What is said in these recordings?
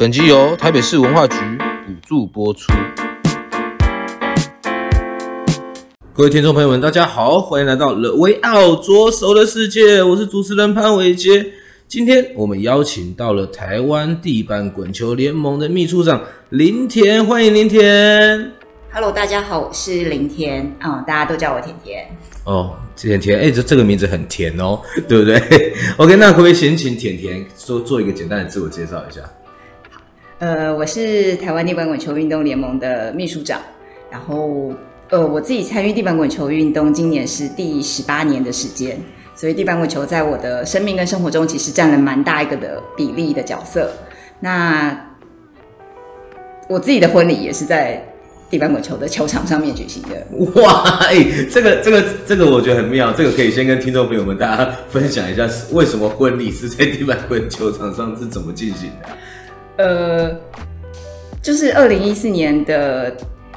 本集由台北市文化局补助播出。各位听众朋友们，大家好，欢迎来到 The Way Out 左手的世界，我是主持人潘伟杰。今天我们邀请到了台湾地板滚球联盟的秘书长林田，欢迎林田。Hello，大家好，我是林田，嗯，大家都叫我甜甜。哦，甜甜，哎，这这个名字很甜哦，对不对？OK，那可不可以先请甜甜做做一个简单的自我介绍一下？呃，我是台湾地板滚球运动联盟的秘书长，然后呃，我自己参与地板滚球运动，今年是第十八年的时间，所以地板滚球在我的生命跟生活中其实占了蛮大一个的比例的角色。那我自己的婚礼也是在地板滚球的球场上面举行的。哇，哎、这个这个这个我觉得很妙，这个可以先跟听众朋友们大家 分享一下，为什么婚礼是在地板滚球场上是怎么进行的？呃，就是二零一四年的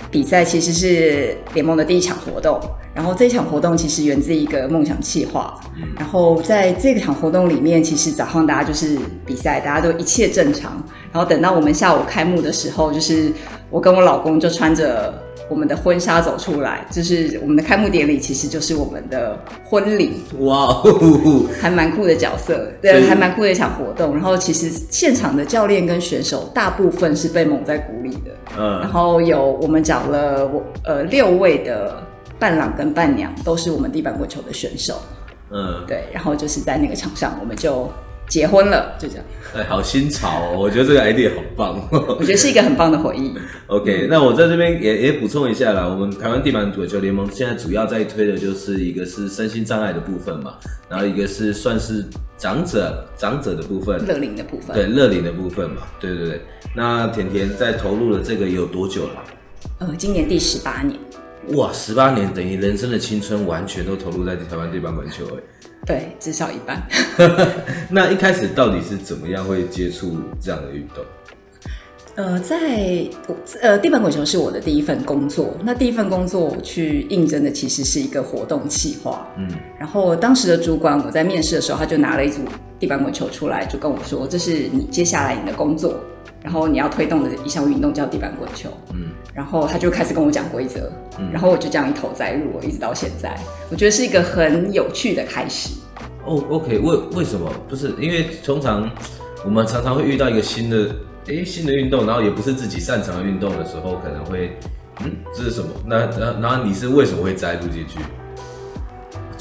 比赛，其实是联盟的第一场活动。然后这一场活动其实源自一个梦想企划。然后在这场活动里面，其实早上大家就是比赛，大家都一切正常。然后等到我们下午开幕的时候，就是我跟我老公就穿着。我们的婚纱走出来，就是我们的开幕典礼，其实就是我们的婚礼。哇哦，还蛮酷的角色，对，还蛮酷的一场活动。然后其实现场的教练跟选手大部分是被蒙在鼓里的，嗯，然后有我们找了我呃六位的伴郎跟伴娘，都是我们地板滚球的选手，嗯，对，然后就是在那个场上，我们就。结婚了，就这样。哎，好新潮哦！我觉得这个 idea 好棒。我觉得是一个很棒的回忆。OK，那我在这边也也补充一下啦。我们台湾地板滚球联盟现在主要在推的就是一个是身心障碍的部分嘛，然后一个是算是长者长者的部分，乐龄的部分。对，乐龄的部分嘛。对对对。那甜甜在投入了这个有多久了？呃，今年第十八年。哇，十八年等于人生的青春完全都投入在台湾地板滚球哎。对，至少一半。那一开始到底是怎么样会接触这样的运动？呃，在呃地板滚球是我的第一份工作。那第一份工作我去应征的其实是一个活动企划。嗯，然后当时的主管我在面试的时候，他就拿了一组地板滚球出来，就跟我说：“这是你接下来你的工作。”然后你要推动的一项运动叫地板滚球，嗯，然后他就开始跟我讲规则，嗯，然后我就这样一头栽入，我一直到现在，我觉得是一个很有趣的开始。哦，OK，为为什么？不是因为通常我们常常会遇到一个新的，诶，新的运动，然后也不是自己擅长的运动的时候，可能会，嗯，这是什么？那然然后你是为什么会栽入进去？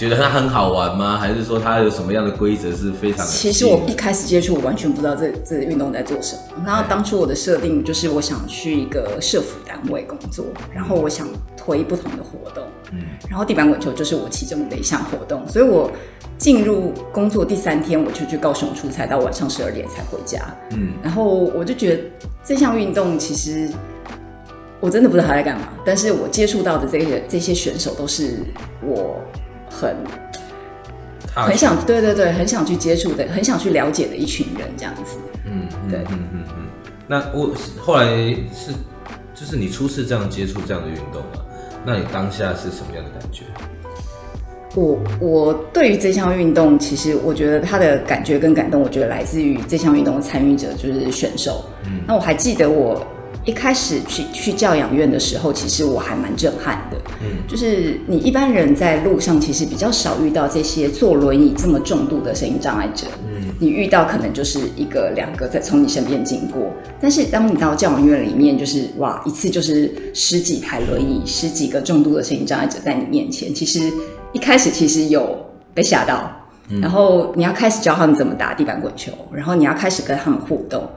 觉得它很好玩吗？还是说它有什么样的规则是非常的？其实我一开始接触，我完全不知道这这运动在做什么。然后当初我的设定就是我想去一个社服单位工作，然后我想推不同的活动。嗯，然后地板滚球就是我其中的一项活动，所以我进入工作第三天，我就去高雄出差，到晚上十二点才回家。嗯，然后我就觉得这项运动其实我真的不知道他在干嘛，但是我接触到的这些这些选手都是我。很很想对对对，很想去接触的，很想去了解的一群人，这样子。嗯，对，嗯嗯嗯。那我后来是，就是你初次这样接触这样的运动啊，那你当下是什么样的感觉？我我对于这项运动，其实我觉得他的感觉跟感动，我觉得来自于这项运动的参与者，就是选手。嗯，那我还记得我。一开始去去教养院的时候，其实我还蛮震撼的。嗯，就是你一般人在路上其实比较少遇到这些坐轮椅这么重度的身心障碍者。嗯，你遇到可能就是一个两个在从你身边经过，但是当你到教养院里面，就是哇，一次就是十几台轮椅，十几个重度的身心障碍者在你面前。其实一开始其实有被吓到，嗯，然后你要开始教他们怎么打地板滚球，然后你要开始跟他们互动。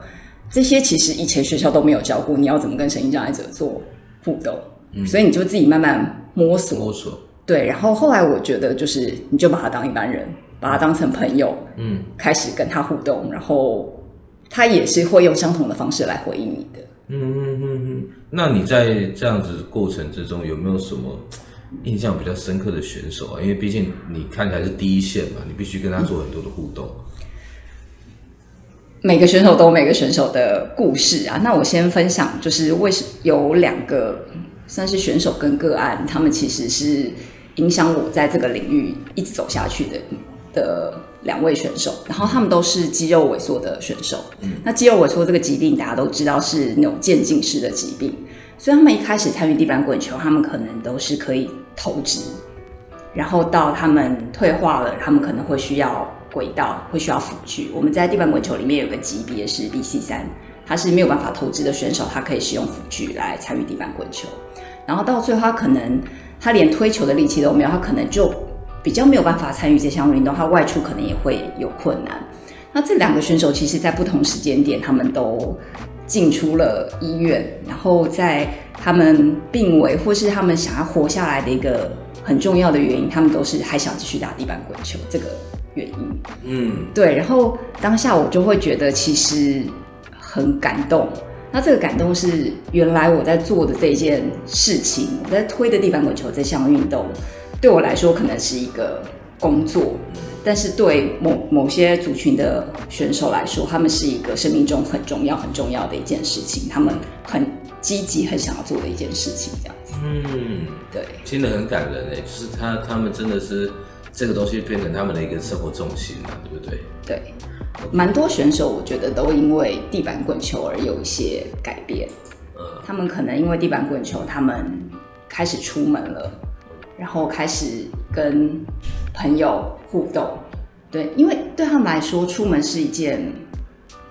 这些其实以前学校都没有教过，你要怎么跟身心障碍者做互动？嗯，所以你就自己慢慢摸索摸索。对，然后后来我觉得就是你就把他当一般人，把他当成朋友，嗯，开始跟他互动，然后他也是会用相同的方式来回应你的。嗯嗯嗯嗯。那你在这样子过程之中有没有什么印象比较深刻的选手啊？因为毕竟你看起来是第一线嘛，你必须跟他做很多的互动。嗯每个选手都有每个选手的故事啊。那我先分享，就是为什有两个算是选手跟个案，他们其实是影响我在这个领域一直走下去的的两位选手。然后他们都是肌肉萎缩的选手。嗯，那肌肉萎缩这个疾病大家都知道是那种渐进式的疾病，所以他们一开始参与地板滚球，他们可能都是可以投掷，然后到他们退化了，他们可能会需要。轨道会需要辅具，我们在地板滚球里面有个级别是 BC 三，他是没有办法投掷的选手，他可以使用辅具来参与地板滚球。然后到最后，他可能他连推球的力气都没有，他可能就比较没有办法参与这项运动，他外出可能也会有困难。那这两个选手其实在不同时间点，他们都进出了医院，然后在他们病危或是他们想要活下来的一个很重要的原因，他们都是还想继续打地板滚球这个。原因，嗯，对，然后当下我就会觉得其实很感动。那这个感动是原来我在做的这件事情，我在推的地板滚球这项运动，对我来说可能是一个工作，但是对某某些族群的选手来说，他们是一个生命中很重要、很重要的一件事情，他们很积极、很想要做的一件事情，这样子。嗯，对，听得很感人诶，就是他他们真的是。这个东西变成他们的一个生活重心了，对不对？对，蛮多选手我觉得都因为地板滚球而有一些改变。嗯，他们可能因为地板滚球，他们开始出门了，然后开始跟朋友互动。对，因为对他们来说，出门是一件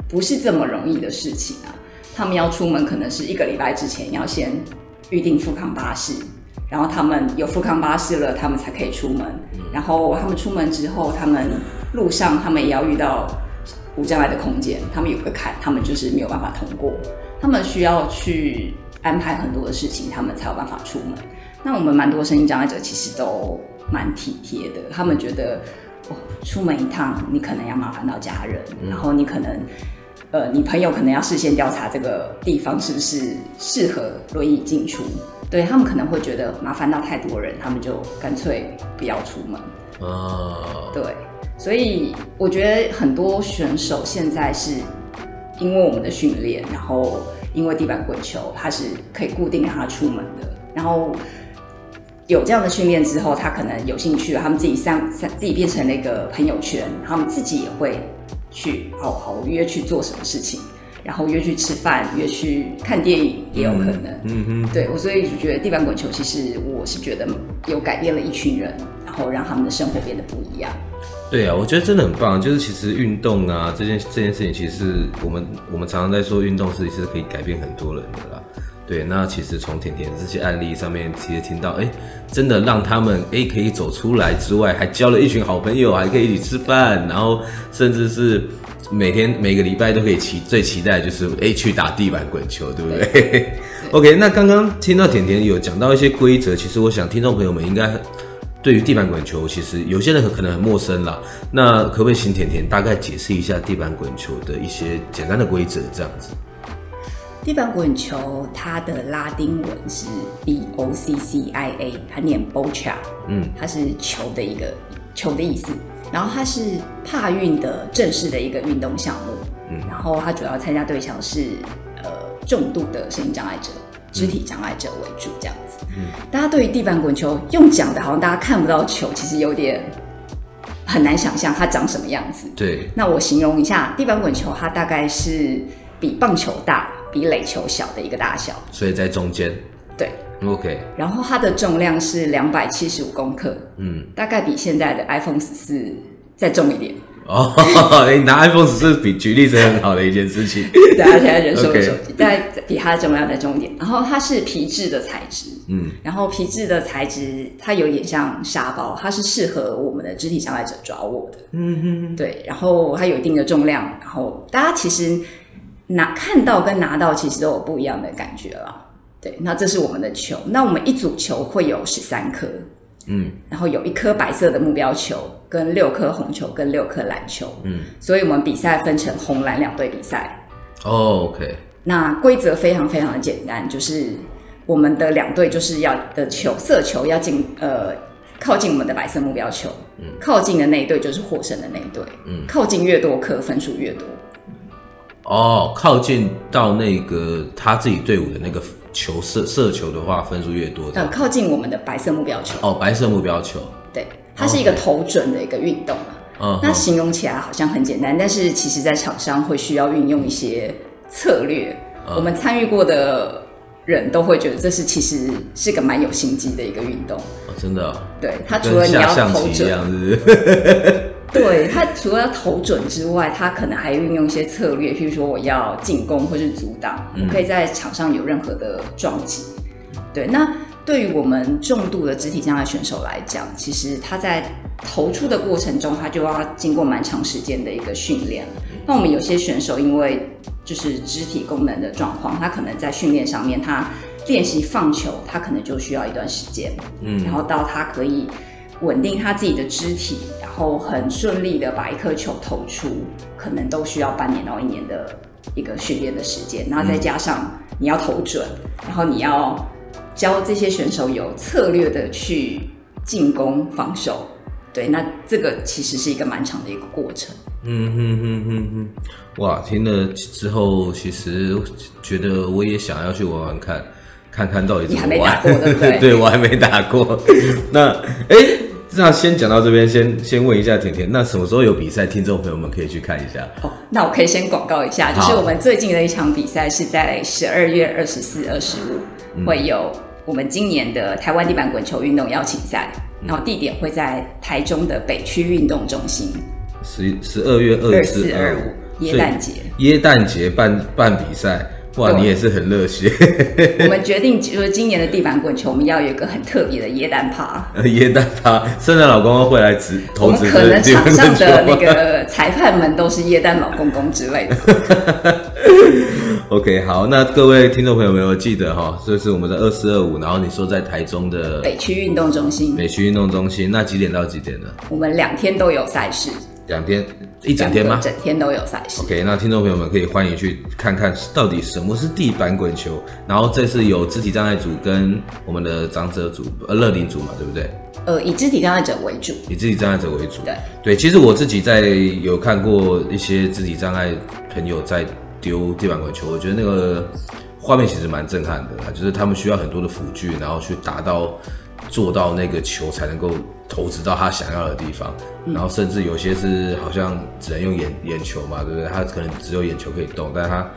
不是这么容易的事情啊。他们要出门，可能是一个礼拜之前要先预定富康巴士。然后他们有富康巴士了，他们才可以出门。然后他们出门之后，他们路上他们也要遇到无障碍的空间，他们有个坎，他们就是没有办法通过。他们需要去安排很多的事情，他们才有办法出门。那我们蛮多身心障碍者其实都蛮体贴的，他们觉得哦，出门一趟你可能要麻烦到家人，然后你可能呃，你朋友可能要事先调查这个地方是不是适合轮椅进出。对，他们可能会觉得麻烦到太多人，他们就干脆不要出门。哦，对，所以我觉得很多选手现在是因为我们的训练，然后因为地板滚球，他是可以固定让他出门的。然后有这样的训练之后，他可能有兴趣，他们自己上上自己变成了一个朋友圈，他们自己也会去好好约去做什么事情。然后约去吃饭，约去看电影也有可能。嗯嗯，对，我所以就觉得地板滚球其实我是觉得有改变了一群人，然后让他们的生活变得不一样。对啊，我觉得真的很棒。就是其实运动啊，这件这件事情，其实是我们我们常常在说运动是是可以改变很多人的啦。对，那其实从甜甜这些案例上面，其实听到，哎，真的让他们哎可以走出来之外，还交了一群好朋友，还可以一起吃饭，然后甚至是。每天每个礼拜都可以期最期待的就是哎去打地板滚球，对不对，对？OK，那刚刚听到甜甜有讲到一些规则，其实我想听众朋友们应该对于地板滚球，其实有些人可能很陌生啦。那可不可以请甜甜大概解释一下地板滚球的一些简单的规则，这样子？地板滚球它的拉丁文是 B O C C I A，它念 Boccia，嗯，它是球的一个球的意思。然后它是帕运的正式的一个运动项目，嗯，然后它主要参加对象是呃重度的身心障碍者、肢体障碍者为主，这样子。嗯，大家对于地板滚球用讲的，好像大家看不到球，其实有点很难想象它长什么样子。对，那我形容一下，地板滚球它大概是比棒球大、比垒球小的一个大小，所以在中间。对。OK，然后它的重量是两百七十五公克，嗯，大概比现在的 iPhone 十四再重一点。哦，你拿 iPhone 十四比举例是很好的一件事情。对啊，现在人手的手机，大概比它的重量再重一点。然后它是皮质的材质，嗯，然后皮质的材质它有点像沙包，它是适合我们的肢体障碍者抓握的。嗯哼，对，然后它有一定的重量，然后大家其实拿看到跟拿到其实都有不一样的感觉了。对，那这是我们的球。那我们一组球会有十三颗，嗯，然后有一颗白色的目标球，跟六颗红球，跟六颗蓝球，嗯，所以我们比赛分成红蓝两队比赛。哦，OK。那规则非常非常的简单，就是我们的两队就是要的球色球要进呃靠近我们的白色目标球，嗯，靠近的那一队就是获胜的那一队，嗯，靠近越多颗分数越多。哦，靠近到那个他自己队伍的那个球射射球的话，分数越多。呃，靠近我们的白色目标球。哦，白色目标球。对，它是一个投准的一个运动嘛。嗯，那形容起来好像很简单，但是其实在场上会需要运用一些策略。我们参与过的人都会觉得这是其实是个蛮有心机的一个运动。哦，真的哦。对，它除了你要投准。对，他除了要投准之外，他可能还运用一些策略，譬如说我要进攻或是阻挡，我可以在场上有任何的撞击。对，那对于我们重度的肢体障碍选手来讲，其实他在投出的过程中，他就要经过蛮长时间的一个训练。那我们有些选手因为就是肢体功能的状况，他可能在训练上面，他练习放球，他可能就需要一段时间，嗯，然后到他可以。稳定他自己的肢体，然后很顺利的把一颗球投出，可能都需要半年到一年的一个训练的时间。然后再加上你要投准，然后你要教这些选手有策略的去进攻、防守。对，那这个其实是一个蛮长的一个过程。嗯哼哼哼哼，哇，听了之后，其实觉得我也想要去玩玩看。看看到底怎么玩？对？对，我还没打过。那哎，那先讲到这边，先先问一下甜甜，那什么时候有比赛？听众朋友们可以去看一下。哦，那我可以先广告一下，就是我们最近的一场比赛是在十二月二十四、二十五，会有我们今年的台湾地板滚球运动邀请赛，嗯、然后地点会在台中的北区运动中心。十十二月二十四、二五，耶诞节，耶诞节办办比赛。哇，你也是很热血。我们决定就是今年的地板滚球，我们要有一个很特别的椰蛋趴。椰蛋趴，圣诞老公公会来指投资。可能场上的那个裁判们都是椰蛋老公公之类的。OK，好，那各位听众朋友们，有记得哈，这是我们的二四二五，然后你说在台中的北区运动中心。北区运动中心，那几点到几点呢？我们两天都有赛事。两天，一整天吗？整天都有赛事。OK，那听众朋友们可以欢迎去看看到底什么是地板滚球。然后这次有肢体障碍组跟我们的长者组、呃乐龄组嘛，对不对？呃，以肢体障碍者为主。以肢体障碍者为主。对对，其实我自己在有看过一些肢体障碍朋友在丢地板滚球，我觉得那个画面其实蛮震撼的，就是他们需要很多的辅具，然后去达到。做到那个球才能够投掷到他想要的地方，嗯、然后甚至有些是好像只能用眼眼球嘛，对不对？他可能只有眼球可以动，但是他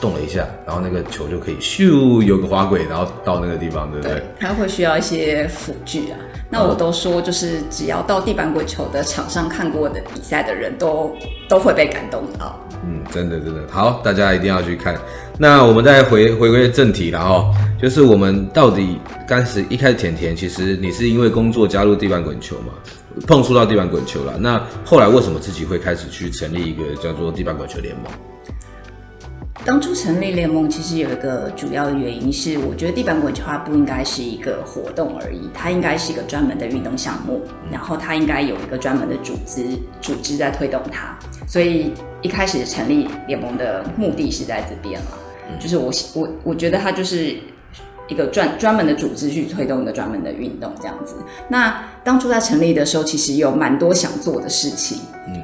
动了一下，然后那个球就可以咻有个滑轨，然后到那个地方，对不对？对，他会需要一些辅具啊。那我都说，就是只要到地板滚球的场上看过的比赛的人都都会被感动到。嗯，真的真的好，大家一定要去看。那我们再回回归正题，然后就是我们到底刚始一开始甜甜，其实你是因为工作加入地板滚球嘛，碰触到地板滚球了。那后来为什么自己会开始去成立一个叫做地板滚球联盟？当初成立联盟其实有一个主要的原因是，我觉得地板滚球它不应该是一个活动而已，它应该是一个专门的运动项目，然后它应该有一个专门的组织组织在推动它。所以一开始成立联盟的目的是在这边嘛，就是我我我觉得它就是一个专专门的组织去推动一个专门的运动这样子。那当初在成立的时候，其实有蛮多想做的事情，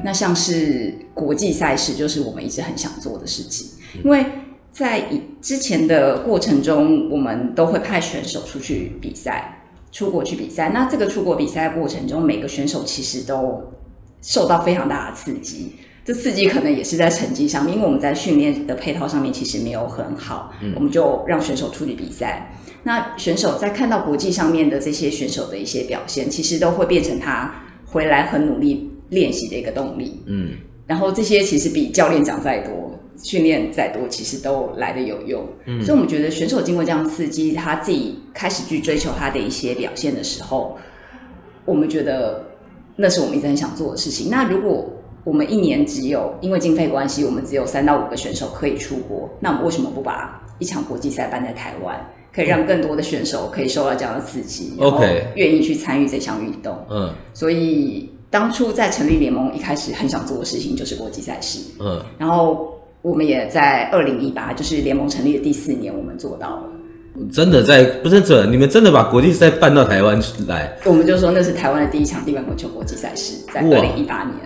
那像是国际赛事，就是我们一直很想做的事情。因为在以之前的过程中，我们都会派选手出去比赛，出国去比赛。那这个出国比赛的过程中，每个选手其实都受到非常大的刺激。这刺激可能也是在成绩上面，因为我们在训练的配套上面其实没有很好，我们就让选手出去比赛。那选手在看到国际上面的这些选手的一些表现，其实都会变成他回来很努力练习的一个动力。嗯，然后这些其实比教练讲再多。训练再多，其实都来得有用。嗯，所以我们觉得选手经过这样刺激，他自己开始去追求他的一些表现的时候，我们觉得那是我们一直很想做的事情。那如果我们一年只有因为经费关系，我们只有三到五个选手可以出国，那我们为什么不把一场国际赛办在台湾？可以让更多的选手可以受到这样的刺激，OK，愿意去参与这项运动。嗯，所以当初在成立联盟一开始很想做的事情就是国际赛事。嗯，然后我们也在二零一八，就是联盟成立的第四年，我们做到了。真的在不是这，你们真的把国际赛办到台湾来？我们就说那是台湾的第一场地板滚球国际赛事，在二零一八年。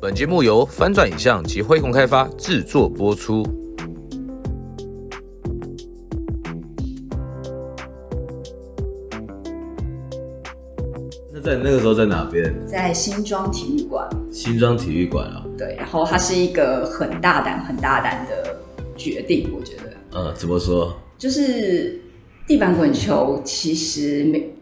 本节目由翻转影像及辉洪开发制作播出。那在那个时候在哪边？在新庄体育馆。新庄体育馆啊。对，然后它是一个很大胆、很大胆的决定，我觉得。嗯，怎么说？就是地板滚球，其实没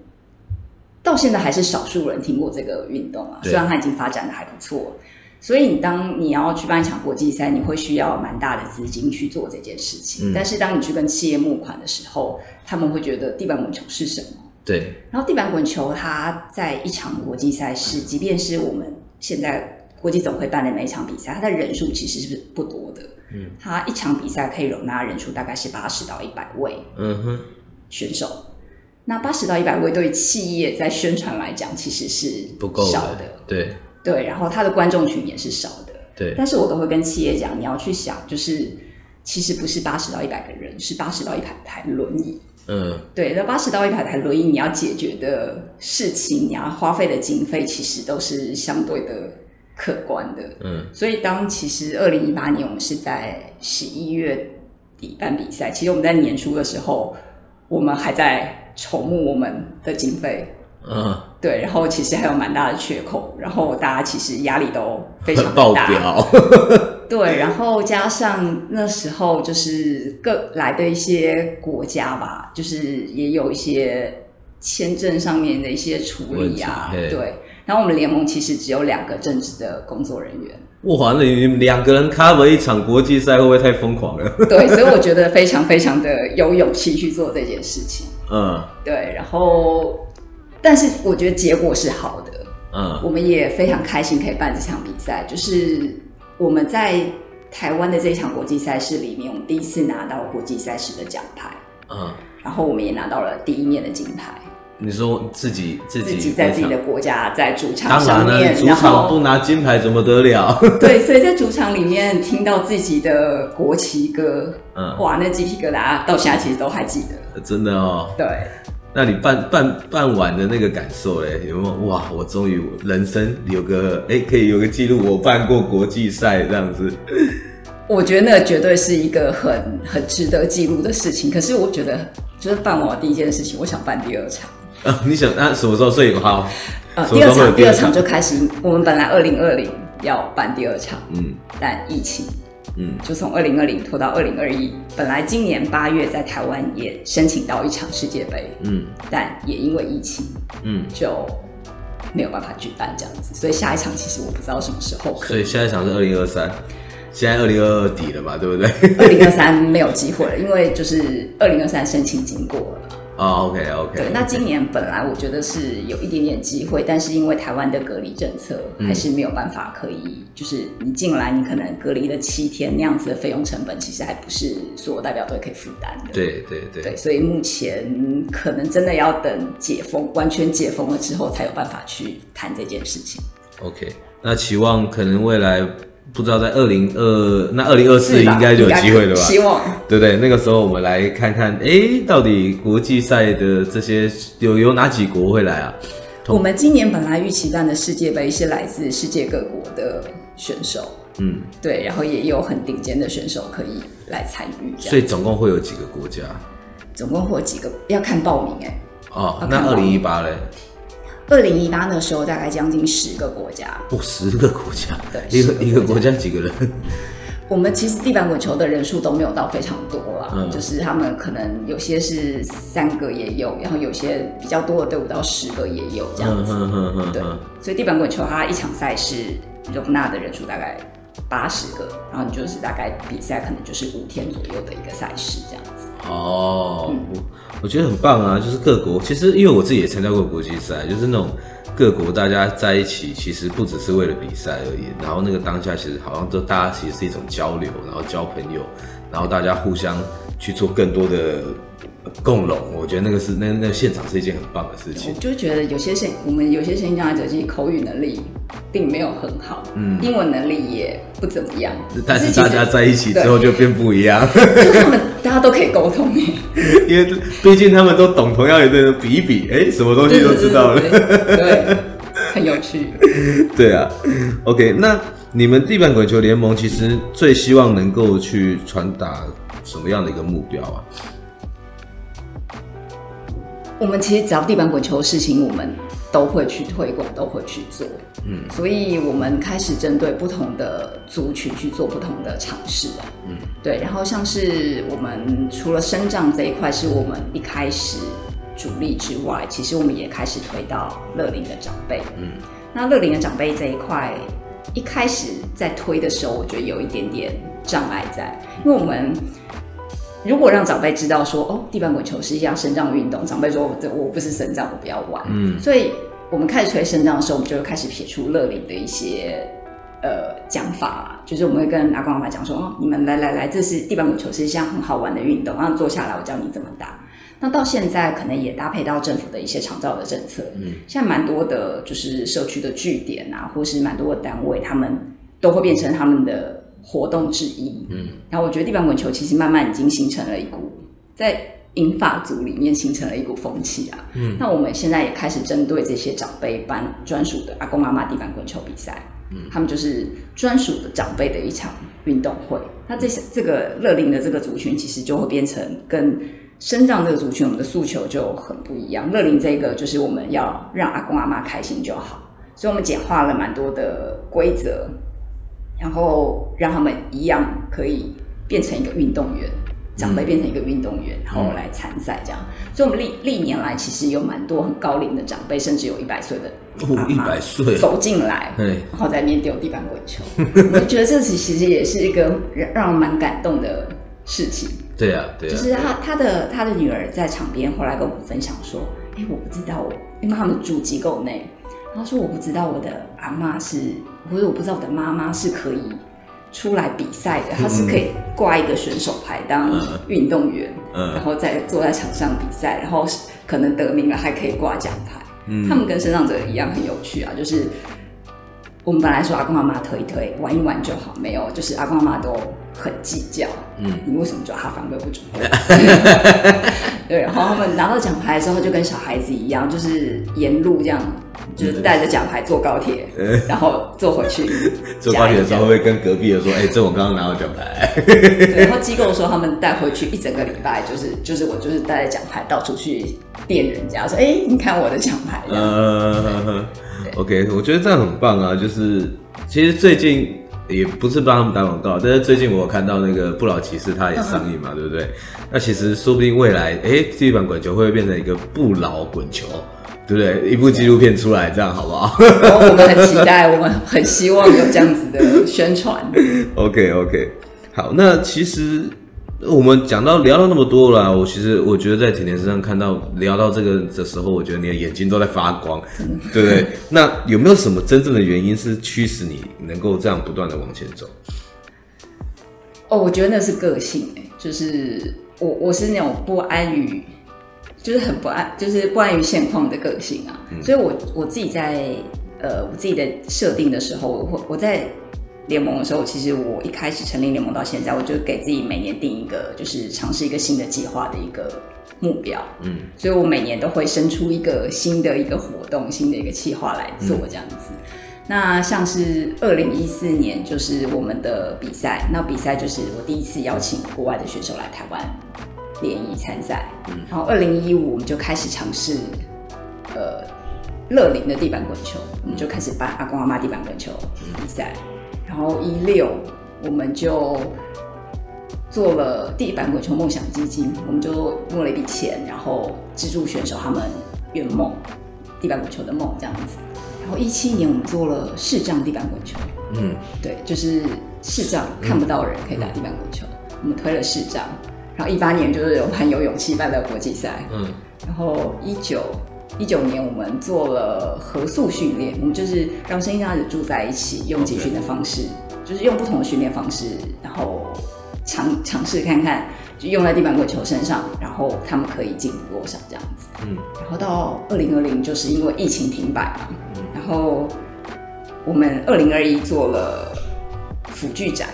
到现在还是少数人听过这个运动啊。虽然它已经发展的还不错。所以，你当你要去办一场国际赛，你会需要蛮大的资金去做这件事情。嗯、但是，当你去跟企业募款的时候，他们会觉得地板滚球是什么？对。然后，地板滚球它在一场国际赛事，即便是我们现在国际总会办的每一场比赛，它的人数其实是不多的。嗯。它一场比赛可以容纳人数大概是八十到一百位。嗯哼。选手，那八十到一百位对企业在宣传来讲，其实是不够少的。对。对，然后他的观众群也是少的。对，但是我都会跟企业讲，你要去想，就是其实不是八十到一百个人，是八十到一百台轮椅。嗯，对，那八十到一百台轮椅，你要解决的事情，你要花费的经费，其实都是相对的可观的。嗯，所以当其实二零一八年我们是在十一月底办比赛，其实我们在年初的时候，我们还在筹募我们的经费。嗯，对，然后其实还有蛮大的缺口，然后大家其实压力都非常大。爆表。对，然后加上那时候就是各来的一些国家吧，就是也有一些签证上面的一些处理啊。对，然后我们联盟其实只有两个正职的工作人员。哇，那你们两个人 cover 一场国际赛，会不会太疯狂了？对，所以我觉得非常非常的有勇气去做这件事情。嗯，对，然后。但是我觉得结果是好的，嗯，我们也非常开心可以办这场比赛。就是我们在台湾的这场国际赛事里面，我们第一次拿到国际赛事的奖牌，嗯，然后我们也拿到了第一面的金牌。你说自己自己自己在自己的国家在主场上面，主场不拿金牌怎么得了？对，所以在主场里面听到自己的国旗歌，嗯，哇，那鸡皮疙瘩到现在其实都还记得，真的哦，对。那你办办办完的那个感受嘞，有没有？哇，我终于人生有个哎、欸，可以有个记录，我办过国际赛这样子。我觉得那绝对是一个很很值得记录的事情。可是我觉得，就是办完第一件事情，我想办第二场。啊，你想那什么时候？所以好，呃，第二场，第二场就开始。我们本来二零二零要办第二场，嗯，但疫情。嗯，就从二零二零拖到二零二一，本来今年八月在台湾也申请到一场世界杯，嗯，但也因为疫情，嗯，就没有办法举办这样子，所以下一场其实我不知道什么时候可以。所以下一场是二零二三，现在二零二二底了嘛，对不对？二零二三没有机会了，因为就是二零二三申请经过了。哦、oh，OK OK。对，那今年本来我觉得是有一点点机会，但是因为台湾的隔离政策，还是没有办法可以，嗯、就是你进来，你可能隔离了七天那样子的费用成本，其实还不是所有代表队可以负担的。对对对。对，所以目前可能真的要等解封，完全解封了之后，才有办法去谈这件事情。OK，那期望可能未来。不知道在二零二那二零二四应该就有机会了吧？希望对不对？那个时候我们来看看，哎、欸，到底国际赛的这些有有哪几国会来啊？我们今年本来预期办的世界杯是来自世界各国的选手，嗯，对，然后也有很顶尖的选手可以来参与。所以总共会有几个国家？总共会有几个？要看报名哎、欸。哦，那二零一八嘞？二零一八那时候，大概将近十个国家。哦，十个国家，对，一个一个国家几个人？我们其实地板滚球的人数都没有到非常多啦，嗯，就是他们可能有些是三个也有，然后有些比较多的队伍到十个也有这样子。嗯嗯嗯，对，所以地板滚球它一场赛事容纳的人数大概八十个，然后你就是大概比赛可能就是五天左右的一个赛事这样子。哦。嗯我觉得很棒啊，就是各国其实因为我自己也参加过国际赛，就是那种各国大家在一起，其实不只是为了比赛而已。然后那个当下，其实好像都大家其实是一种交流，然后交朋友，然后大家互相去做更多的。共融，我觉得那个是那那个现场是一件很棒的事情。我就觉得有些现，我们有些声音障碍者其实口语能力并没有很好，嗯，英文能力也不怎么样。但是大家在一起之后就变不一样，他们大家都可以沟通，因为毕竟他们都懂同样一个比一比，哎、欸，什么东西都知道了，很有趣。对啊，OK，那你们地板滚球联盟其实最希望能够去传达什么样的一个目标啊？我们其实只要地板滚球的事情，我们都会去推广，都会去做。嗯，所以我们开始针对不同的族群去做不同的尝试啊。嗯，对。然后像是我们除了生长这一块是我们一开始主力之外，其实我们也开始推到乐龄的长辈。嗯，那乐龄的长辈这一块一开始在推的时候，我觉得有一点点障碍在，因为我们。如果让长辈知道说哦，地板滚球是一项身障运动，长辈说这我不是身障，我不要玩。嗯，所以我们开始推身障的时候，我们就会开始撇出乐龄的一些呃讲法，就是我们会跟阿公阿妈讲说哦，你们来来来，这是地板滚球是一项很好玩的运动，然后坐下来我教你怎么打。那到现在可能也搭配到政府的一些长照的政策，嗯，现在蛮多的就是社区的据点啊，或是蛮多的单位，他们都会变成他们的。活动之一，嗯，然后我觉得地板滚球其实慢慢已经形成了一股在银发族里面形成了一股风气啊，嗯，那我们现在也开始针对这些长辈办专属的阿公阿妈地板滚球比赛，嗯，他们就是专属的长辈的一场运动会。那这些这个乐龄的这个族群其实就会变成跟身障这个族群，我们的诉求就很不一样。乐龄这个就是我们要让阿公阿妈开心就好，所以我们简化了蛮多的规则。然后让他们一样可以变成一个运动员，长辈变成一个运动员，然后来参赛这样。所以，我们历历年来其实有蛮多很高龄的长辈，甚至有一百岁的哦，一百岁走进来，然后在那边丢地板滚球。我觉得这其实也是一个让让人蛮感动的事情。对啊，对啊，就是他他的他的女儿在场边后来跟我们分享说：“哎，我不知道，因为他们住机构内。”他说：“我不知道我的阿妈是，或者我不知道我的妈妈是可以出来比赛的，她是可以挂一个选手牌当运动员，然后再坐在场上比赛，然后可能得名了还可以挂奖牌。嗯、他们跟身障者一样很有趣啊，就是我们本来说阿公阿妈推一推，玩一玩就好，没有，就是阿公阿妈都很计较。嗯，你为什么抓他犯规不准？对，然后他们拿到奖牌的时候就跟小孩子一样，就是沿路这样。”就是带着奖牌坐高铁，嗯、然后坐回去。坐高铁的时候会跟隔壁的说：“哎、欸，这我刚刚拿到奖牌。”对，然后机构说他们带回去一整个礼拜，就是就是我就是带着奖牌到处去电人家，说：“哎、欸，你看我的奖牌。”嗯，OK，我觉得这样很棒啊！就是其实最近也不是帮他们打广告，但是最近我有看到那个不老骑士他也上映嘛，嗯、对不对？那其实说不定未来，哎、欸，地板滚球会，会变成一个不老滚球。对不对？一部纪录片出来，这样好不好？我们很期待，我们很希望有这样子的宣传。OK OK，好，那其实我们讲到聊到那么多了，我其实我觉得在甜甜身上看到聊到这个的时候，我觉得你的眼睛都在发光，嗯、对不对？那有没有什么真正的原因是驱使你能够这样不断的往前走？哦，我觉得那是个性，就是我我是那种不安于。就是很不安，就是不安于现况的个性啊。嗯、所以我，我我自己在呃我自己的设定的时候，我我在联盟的时候，其实我一开始成立联盟到现在，我就给自己每年定一个，就是尝试一个新的计划的一个目标。嗯，所以我每年都会生出一个新的一个活动，新的一个计划来做这样子。嗯、那像是二零一四年，就是我们的比赛，那比赛就是我第一次邀请国外的选手来台湾。联谊参赛，嗯然后二零一五我们就开始尝试，呃，乐龄的地板滚球，我们就开始办阿公阿妈地板滚球比赛，然后一六我们就做了地板滚球梦想基金，我们就募了一笔钱，然后资助选手他们圆梦地板滚球的梦这样子，然后一七年我们做了视障地板滚球，嗯，对，就是视障看不到人可以打地板滚球，我们推了视障。然后一八年就是有很有勇气办了国际赛，嗯，然后一九一九年我们做了合宿训练，我们就是让声音家子住在一起，用集训的方式.就是用不同的训练方式，然后尝尝试看看，就用在地板滚球身上，然后他们可以进步多少这样子。嗯，然后到二零二零，就是因为疫情停摆嘛，嗯、然后我们二零二一做了辅具展。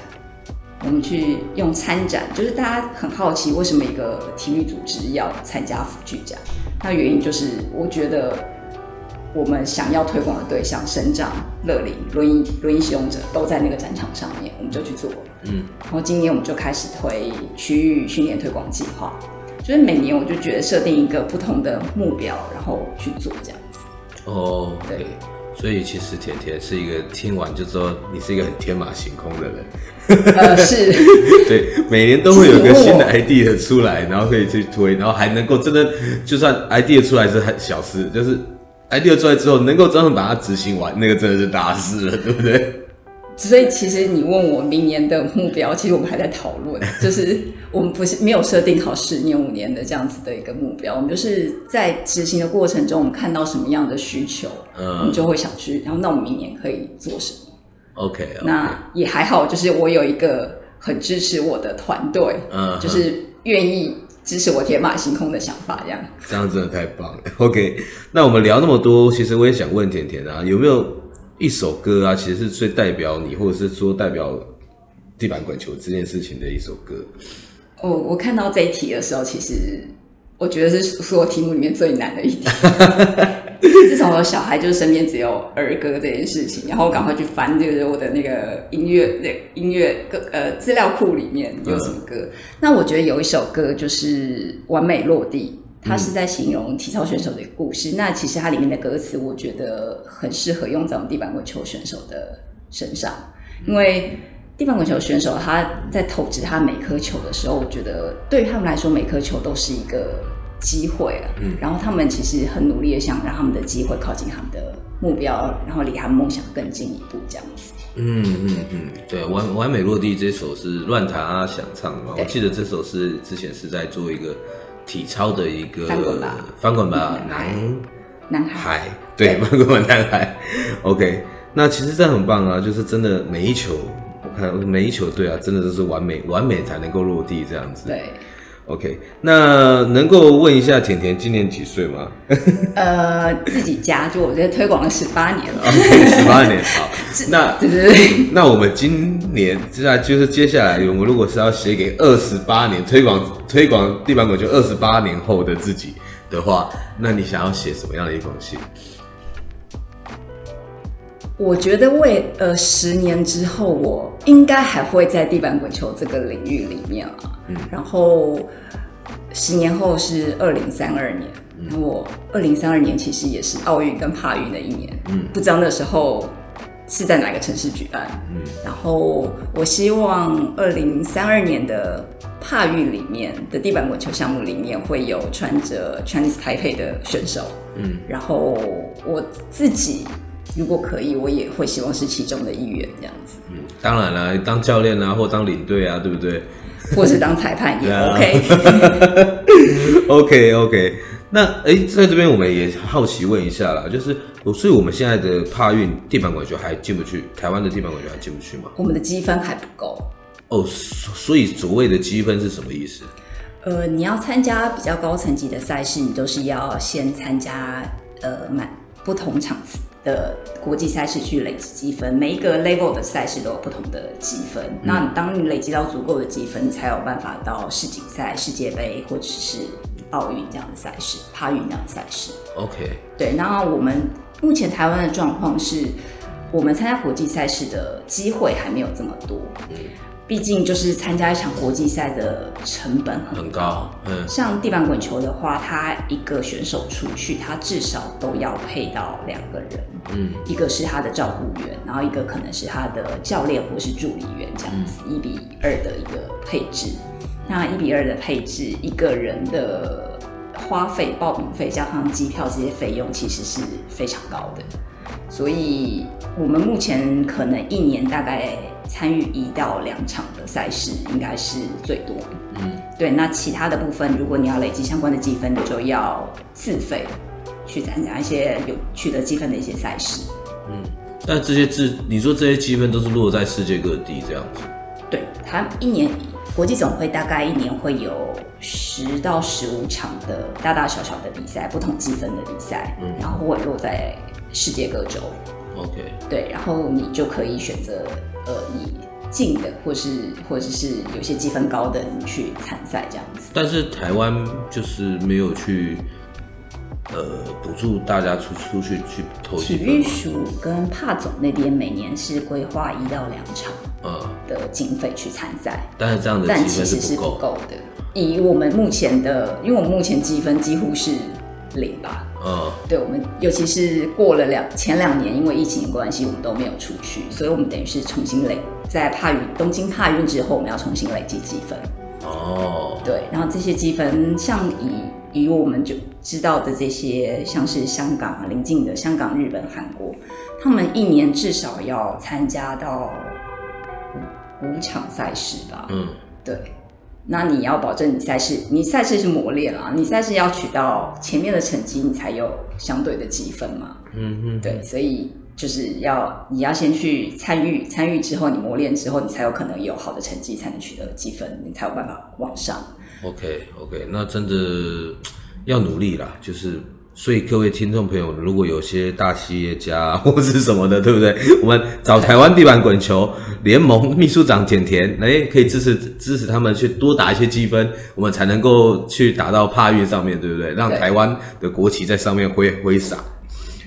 我们去用参展，就是大家很好奇为什么一个体育组织要参加辅具展？那原因就是我觉得我们想要推广的对象，身障、乐龄、轮椅、轮椅使用者都在那个展场上面，我们就去做了。嗯，然后今年我们就开始推区域训练推广计划，就是每年我就觉得设定一个不同的目标，然后去做这样子。哦，对。所以其实甜甜是一个听完就说你是一个很天马行空的人，呃，是，对，每年都会有一个新的 idea 出来，然后可以去推，然后还能够真的，就算 idea 出来是很小事，就是 idea 出来之后能够真的把它执行完，那个真的是大事了，对不对？所以其实你问我明年的目标，其实我们还在讨论，就是我们不是没有设定好十年、五年的这样子的一个目标，我们就是在执行的过程中，我们看到什么样的需求，嗯，我们就会想去，然后那我们明年可以做什么？OK，, okay. 那也还好，就是我有一个很支持我的团队，嗯，就是愿意支持我天马行空的想法，这样，这样真的太棒了。OK，那我们聊那么多，其实我也想问甜甜啊，有没有？一首歌啊，其实是最代表你，或者是说代表地板滚球这件事情的一首歌。哦，我看到这一题的时候，其实我觉得是所有题目里面最难的一题。自从我小孩就是身边只有儿歌这件事情，然后我赶快去翻，就是我的那个音乐那音乐歌呃资料库里面有什么歌。嗯、那我觉得有一首歌就是《完美落地》。它是在形容体操选手的故事。嗯、那其实它里面的歌词，我觉得很适合用在我们地板滚球选手的身上，因为地板滚球选手他在投掷他每颗球的时候，我觉得对于他们来说，每颗球都是一个机会啊。嗯，然后他们其实很努力的想让他们的机会靠近他们的目标，然后离他们梦想更近一步，这样子。嗯嗯嗯，对，完完美落地这首是乱弹啊想唱的，对我记得这首是之前是在做一个。体操的一个翻滚吧，男男孩，对，翻滚吧，男孩。OK，那其实这很棒啊，就是真的每一球，我看每一球，队啊，真的都是完美，完美才能够落地这样子。对。OK，那能够问一下甜甜今年几岁吗？呃，自己家就我觉得推广了十八年了，十八年好。那对对对，那我们今年接下来就是接下来，我们如果是要写给二十八年推广推广地板滚球二十八年后的自己的话，那你想要写什么样的一封信？我觉得为呃十年之后，我应该还会在地板滚球这个领域里面啊。嗯，然后十年后是二零三二年，那我二零三二年其实也是奥运跟帕运的一年。嗯，不知道那时候是在哪个城市举办。嗯，然后我希望二零三二年的帕运里面的地板滚球项目里面会有穿着 Chinese Taipei 的选手。嗯，然后我自己。如果可以，我也会希望是其中的一员，这样子。嗯，当然了，当教练啊，或当领队啊，对不对？或是当裁判也 OK。OK OK，那哎，在这边我们也好奇问一下啦，就是，所以我们现在的帕运地板滚球还进不去？台湾的地板滚球还进不去吗？我们的积分还不够。哦，所以所谓的积分是什么意思？呃，你要参加比较高层级的赛事，你都是要先参加呃满不同场次。的国际赛事去累积积分，每一个 level 的赛事都有不同的积分。嗯、那当你累积到足够的积分，你才有办法到世锦赛、世界杯或者是奥运这样的赛事、帕运这样的赛事。OK，对。那我们目前台湾的状况是，我们参加国际赛事的机会还没有这么多。嗯。毕竟就是参加一场国际赛的成本很高，嗯，像地板滚球的话，他一个选手出去，他至少都要配到两个人，嗯，一个是他的照顾员，然后一个可能是他的教练或是助理员，这样子一比二的一个配置。那一比二的配置，一个人的花费、报名费加上机票这些费用，其实是非常高的。所以我们目前可能一年大概。参与一到两场的赛事应该是最多。嗯，对。那其他的部分，如果你要累积相关的积分，你就要自费。去参加一些有取得积分的一些赛事。嗯，但这些积，你说这些积分都是落在世界各地这样子？对，他一年国际总会大概一年会有十到十五场的大大小小的比赛，不同积分的比赛，嗯，然后会落在世界各州。OK，对，然后你就可以选择呃你近的，或是或者是有些积分高的，你去参赛这样子。但是台湾就是没有去。呃，补助大家出出去去投体育署跟帕总那边每年是规划一到两场呃的经费去参赛，嗯，但是这样的但其实是不够的。以我们目前的，因为我们目前积分几乎是零吧，嗯，对，我们尤其是过了两前两年，因为疫情的关系，我们都没有出去，所以我们等于是重新累，在帕运东京帕运之后，我们要重新累积积分。哦，对，然后这些积分像以。以我们就知道的这些，像是香港啊，邻近的香港、日本、韩国，他们一年至少要参加到五五场赛事吧？嗯，对。那你要保证你赛事，你赛事是磨练啊，你赛事要取到前面的成绩，你才有相对的积分嘛。嗯嗯，对，所以就是要你要先去参与，参与之后你磨练之后，你才有可能有好的成绩，才能取得积分，你才有办法往上。OK OK，那真的要努力啦。就是，所以各位听众朋友，如果有些大企业家 或是什么的，对不对？我们找台湾地板滚球联盟秘书长甜甜，哎，可以支持支持他们去多打一些积分，我们才能够去打到帕运上面对不对？让台湾的国旗在上面挥挥洒。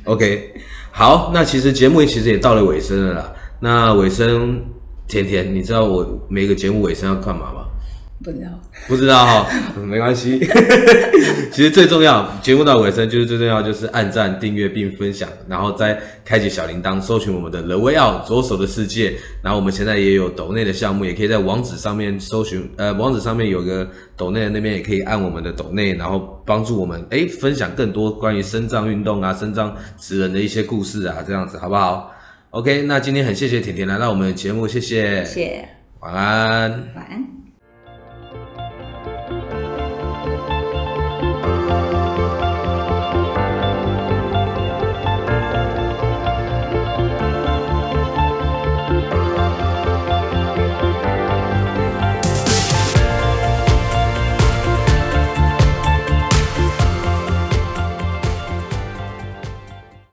OK，好，那其实节目其实也到了尾声了啦。那尾声，甜甜，你知道我每个节目尾声要干嘛吗？不知道，不知道哈，没关系。其实最重要，节目到尾声就是最重要，就是按赞、订阅并分享，然后再开启小铃铛，搜寻我们的 The Way Out 左手的世界。然后我们现在也有抖内的项目，也可以在网址上面搜寻，呃，网址上面有个抖内的那边也可以按我们的抖内，然后帮助我们诶分享更多关于身障运动啊、身障职人的一些故事啊，这样子好不好？OK，那今天很谢谢甜甜来到我们的节目，谢谢，谢谢，晚安，晚安。